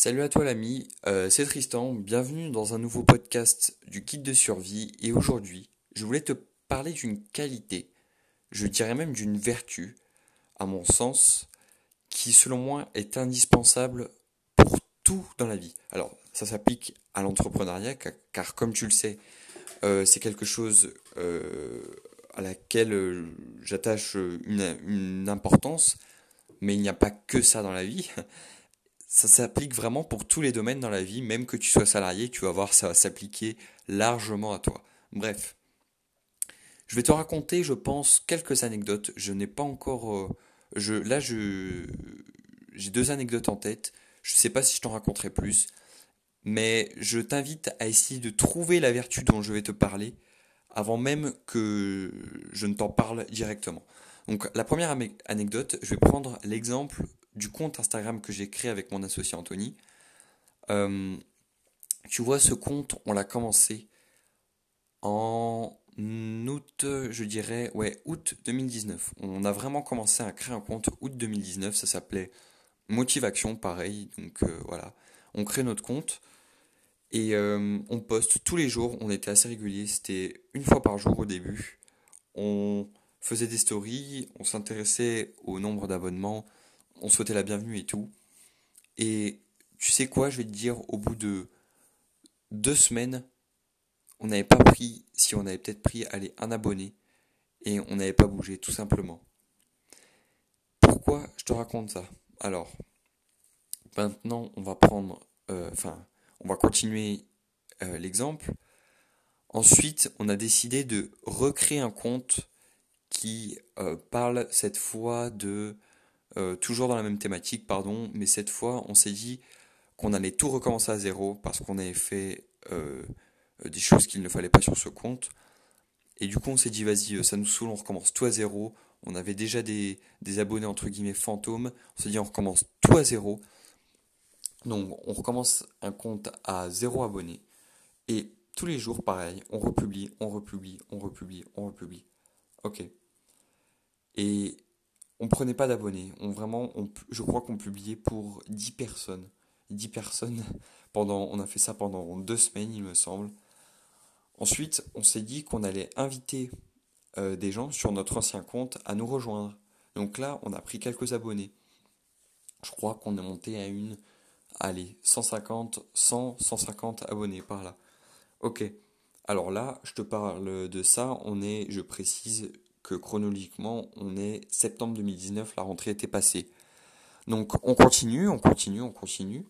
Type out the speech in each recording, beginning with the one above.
Salut à toi l'ami, euh, c'est Tristan, bienvenue dans un nouveau podcast du guide de survie. Et aujourd'hui je voulais te parler d'une qualité, je dirais même d'une vertu, à mon sens, qui selon moi est indispensable pour tout dans la vie. Alors ça s'applique à l'entrepreneuriat car, comme tu le sais euh, c'est quelque chose euh, à laquelle j'attache une, une importance, mais il n'y a pas que ça dans la vie ça s'applique vraiment pour tous les domaines dans la vie, même que tu sois salarié, tu vas voir, ça va s'appliquer largement à toi. Bref. Je vais te raconter, je pense, quelques anecdotes. Je n'ai pas encore... Euh, je, là, je, j'ai deux anecdotes en tête. Je ne sais pas si je t'en raconterai plus. Mais je t'invite à essayer de trouver la vertu dont je vais te parler avant même que je ne t'en parle directement. Donc la première anecdote, je vais prendre l'exemple du compte Instagram que j'ai créé avec mon associé Anthony. Euh, tu vois, ce compte, on l'a commencé en août, je dirais, ouais, août 2019. On a vraiment commencé à créer un compte août 2019. Ça s'appelait Motivation, pareil. Donc euh, voilà, on crée notre compte et euh, on poste tous les jours. On était assez régulier. C'était une fois par jour au début. On faisait des stories, on s'intéressait au nombre d'abonnements, on souhaitait la bienvenue et tout. Et tu sais quoi, je vais te dire, au bout de deux semaines, on n'avait pas pris, si on avait peut-être pris, allez, un abonné, et on n'avait pas bougé, tout simplement. Pourquoi je te raconte ça? Alors, maintenant, on va prendre, euh, enfin, on va continuer euh, l'exemple. Ensuite, on a décidé de recréer un compte qui euh, parle cette fois de euh, toujours dans la même thématique, pardon, mais cette fois, on s'est dit qu'on allait tout recommencer à zéro parce qu'on avait fait euh, des choses qu'il ne fallait pas sur ce compte. Et du coup, on s'est dit, vas-y, euh, ça nous saoule, on recommence tout à zéro. On avait déjà des, des abonnés entre guillemets fantômes. On s'est dit, on recommence tout à zéro. Donc, on recommence un compte à zéro abonné. Et tous les jours, pareil, on republie, on republie, on republie, on republie. Ok. Et on prenait pas d'abonnés. On vraiment, je crois qu'on publiait pour 10 personnes. 10 personnes pendant, on a fait ça pendant deux semaines, il me semble. Ensuite, on s'est dit qu'on allait inviter euh, des gens sur notre ancien compte à nous rejoindre. Donc là, on a pris quelques abonnés. Je crois qu'on est monté à une, allez, 150, 100, 150 abonnés par là. Ok. Alors là, je te parle de ça. On est, je précise, chronologiquement, on est septembre 2019, la rentrée était passée. Donc on continue, on continue, on continue.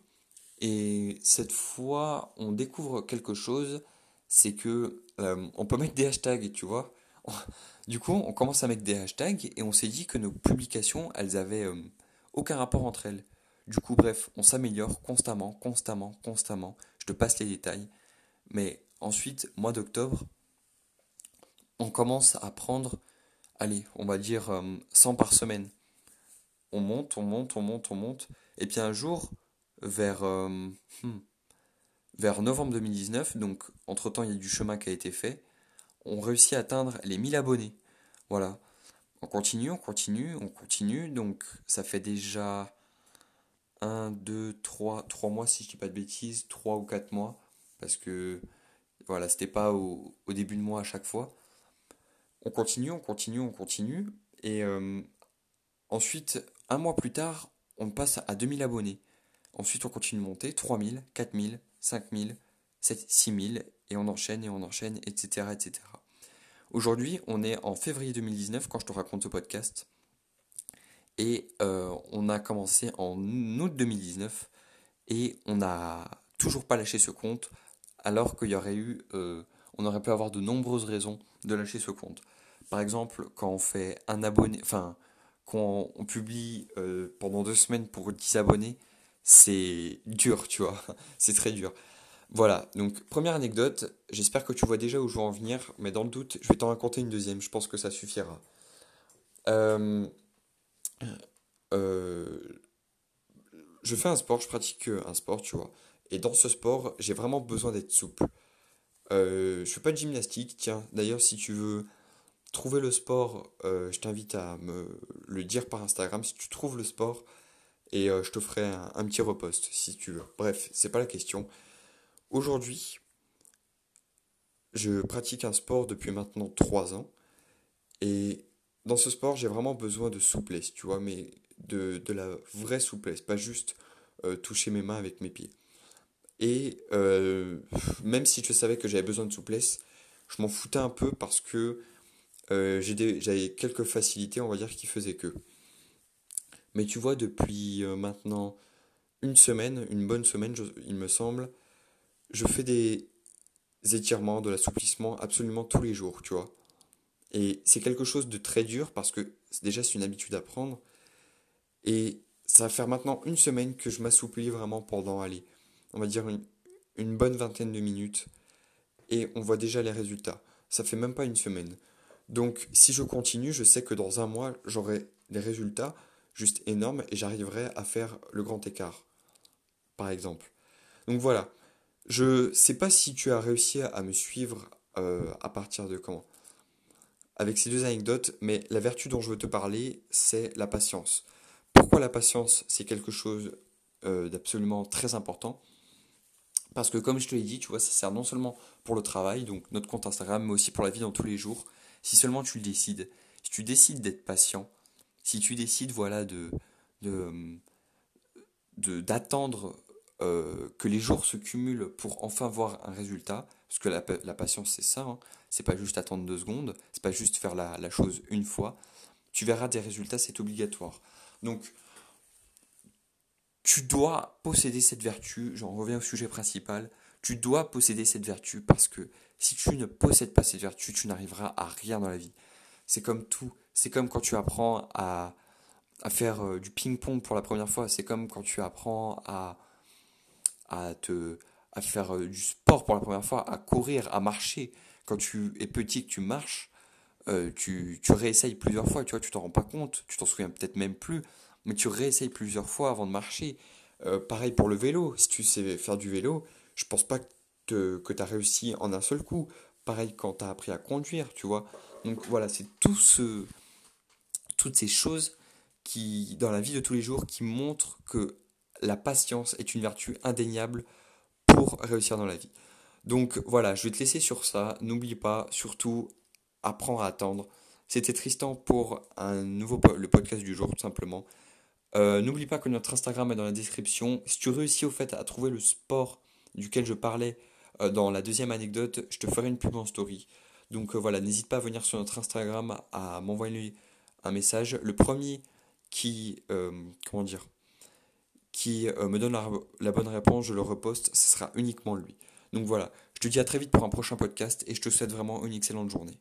Et cette fois, on découvre quelque chose, c'est que euh, on peut mettre des hashtags, tu vois. Du coup, on commence à mettre des hashtags et on s'est dit que nos publications, elles avaient euh, aucun rapport entre elles. Du coup, bref, on s'améliore constamment, constamment, constamment. Je te passe les détails. Mais ensuite, mois d'octobre, on commence à prendre allez, on va dire 100 euh, par semaine. On monte, on monte, on monte, on monte. Et puis un jour, vers, euh, hmm, novembre 2019, donc entre-temps il y a du chemin qui a été fait, on réussit à atteindre les 1000 abonnés. Voilà. On continue, on continue, on continue. Donc ça fait déjà 1, 2, 3, 3 mois si je dis pas de bêtises, 3 ou 4 mois. Parce que voilà, c'était pas au, au début de mois à chaque fois on continue, on continue, on continue. Et euh, ensuite, un mois plus tard, on passe à 2000 abonnés. Ensuite, on continue de monter, 3000, 4000, 5000, 6000, et on enchaîne et on enchaîne, etc. etc. Aujourd'hui, on est en février 2019 quand je te raconte ce podcast. Et euh, on a commencé en août 2019 et on n'a toujours pas lâché ce compte alors qu'il y aurait eu, euh, on aurait pu avoir de nombreuses raisons de lâcher ce compte. Par exemple, quand on fait un abonné, enfin, quand on publie euh, pendant deux semaines pour 10 abonnés, c'est dur, tu vois. c'est très dur. Voilà, donc première anecdote, j'espère que tu vois déjà où je veux en venir, mais dans le doute, je vais t'en raconter une deuxième, je pense que ça suffira. Euh, euh, je fais un sport, je pratique un sport, tu vois. Et dans ce sport, j'ai vraiment besoin d'être souple. Euh, je fais pas de gymnastique, tiens. D'ailleurs, si tu veux trouver le sport, euh, je t'invite à me le dire par Instagram. Si tu trouves le sport et je te ferai un, petit repost si tu veux. Bref, c'est pas la question. Aujourd'hui, je pratique un sport depuis maintenant 3 ans et dans ce sport, j'ai vraiment besoin de souplesse, tu vois, mais de, la vraie souplesse, pas juste euh, toucher mes mains avec mes pieds. Et euh, même si je savais que j'avais besoin de souplesse, je m'en foutais un peu parce que euh, j'avais quelques facilités, on va dire, qui faisaient que. Mais tu vois, depuis maintenant une semaine, une bonne semaine, il me semble, je fais des étirements, de l'assouplissement absolument tous les jours, tu vois. Et c'est quelque chose de très dur parce que déjà c'est une habitude à prendre. Et ça va faire maintenant une semaine que je m'assouplis vraiment pendant, allez, on va dire une, bonne vingtaine de minutes. Et on voit déjà les résultats. Ça fait même pas une semaine. Donc si je continue, je sais que dans un mois, j'aurai des résultats juste énormes et j'arriverai à faire le grand écart. Par exemple. Donc voilà. Je sais pas si tu as réussi à me suivre euh, à partir de comment avec ces deux anecdotes, mais la vertu dont je veux te parler, c'est la patience. Pourquoi la patience, c'est quelque chose euh, d'absolument très important? Parce que comme je te l'ai dit, tu vois, ça sert non seulement pour le travail, donc notre compte Instagram, mais aussi pour la vie dans tous les jours. Si seulement tu le décides, si tu décides d'être patient, si tu décides, voilà, de d'attendre euh, que les jours se cumulent pour enfin voir un résultat, parce que la, patience c'est ça, hein, c'est pas juste attendre deux secondes, c'est pas juste faire la, la, chose une fois, tu verras des résultats, c'est obligatoire. Donc, tu dois posséder cette vertu, j'en reviens au sujet principal, tu dois posséder cette vertu parce que si tu ne possèdes pas cette vertu, tu n'arriveras à rien dans la vie. C'est comme tout, c'est comme quand tu apprends à, à faire euh, du ping-pong pour la première fois, c'est comme quand tu apprends à à te à faire euh, du sport pour la première fois, à courir, à marcher. Quand tu es petit, que tu marches, euh, tu, tu réessayes plusieurs fois, tu vois, tu t'en rends pas compte, tu t'en souviens peut-être même plus, mais tu réessayes plusieurs fois avant de marcher. Euh, pareil pour le vélo, si tu sais faire du vélo, je pense pas que, tu as réussi en un seul coup. Pareil quand tu as appris à conduire, tu vois. Donc voilà, c'est tout ce, toutes ces choses qui, dans la vie de tous les jours, qui montrent que la patience est une vertu indéniable pour réussir dans la vie. Donc voilà, je vais te laisser sur ça. N'oublie pas, surtout, apprendre à attendre. C'était Tristan pour un nouveau le podcast du jour, tout simplement. Euh, n'oublie pas que notre Instagram est dans la description. Si tu réussis au fait à trouver le sport duquel je parlais euh, dans la deuxième anecdote, je te ferai une pub en story. Donc euh, voilà, n'hésite pas à venir sur notre Instagram à m'envoyer un message. Le premier qui, comment dire, qui me donne la, bonne réponse, je le reposte, ce sera uniquement lui. Donc voilà, je te dis à très vite pour un prochain podcast et je te souhaite vraiment une excellente journée.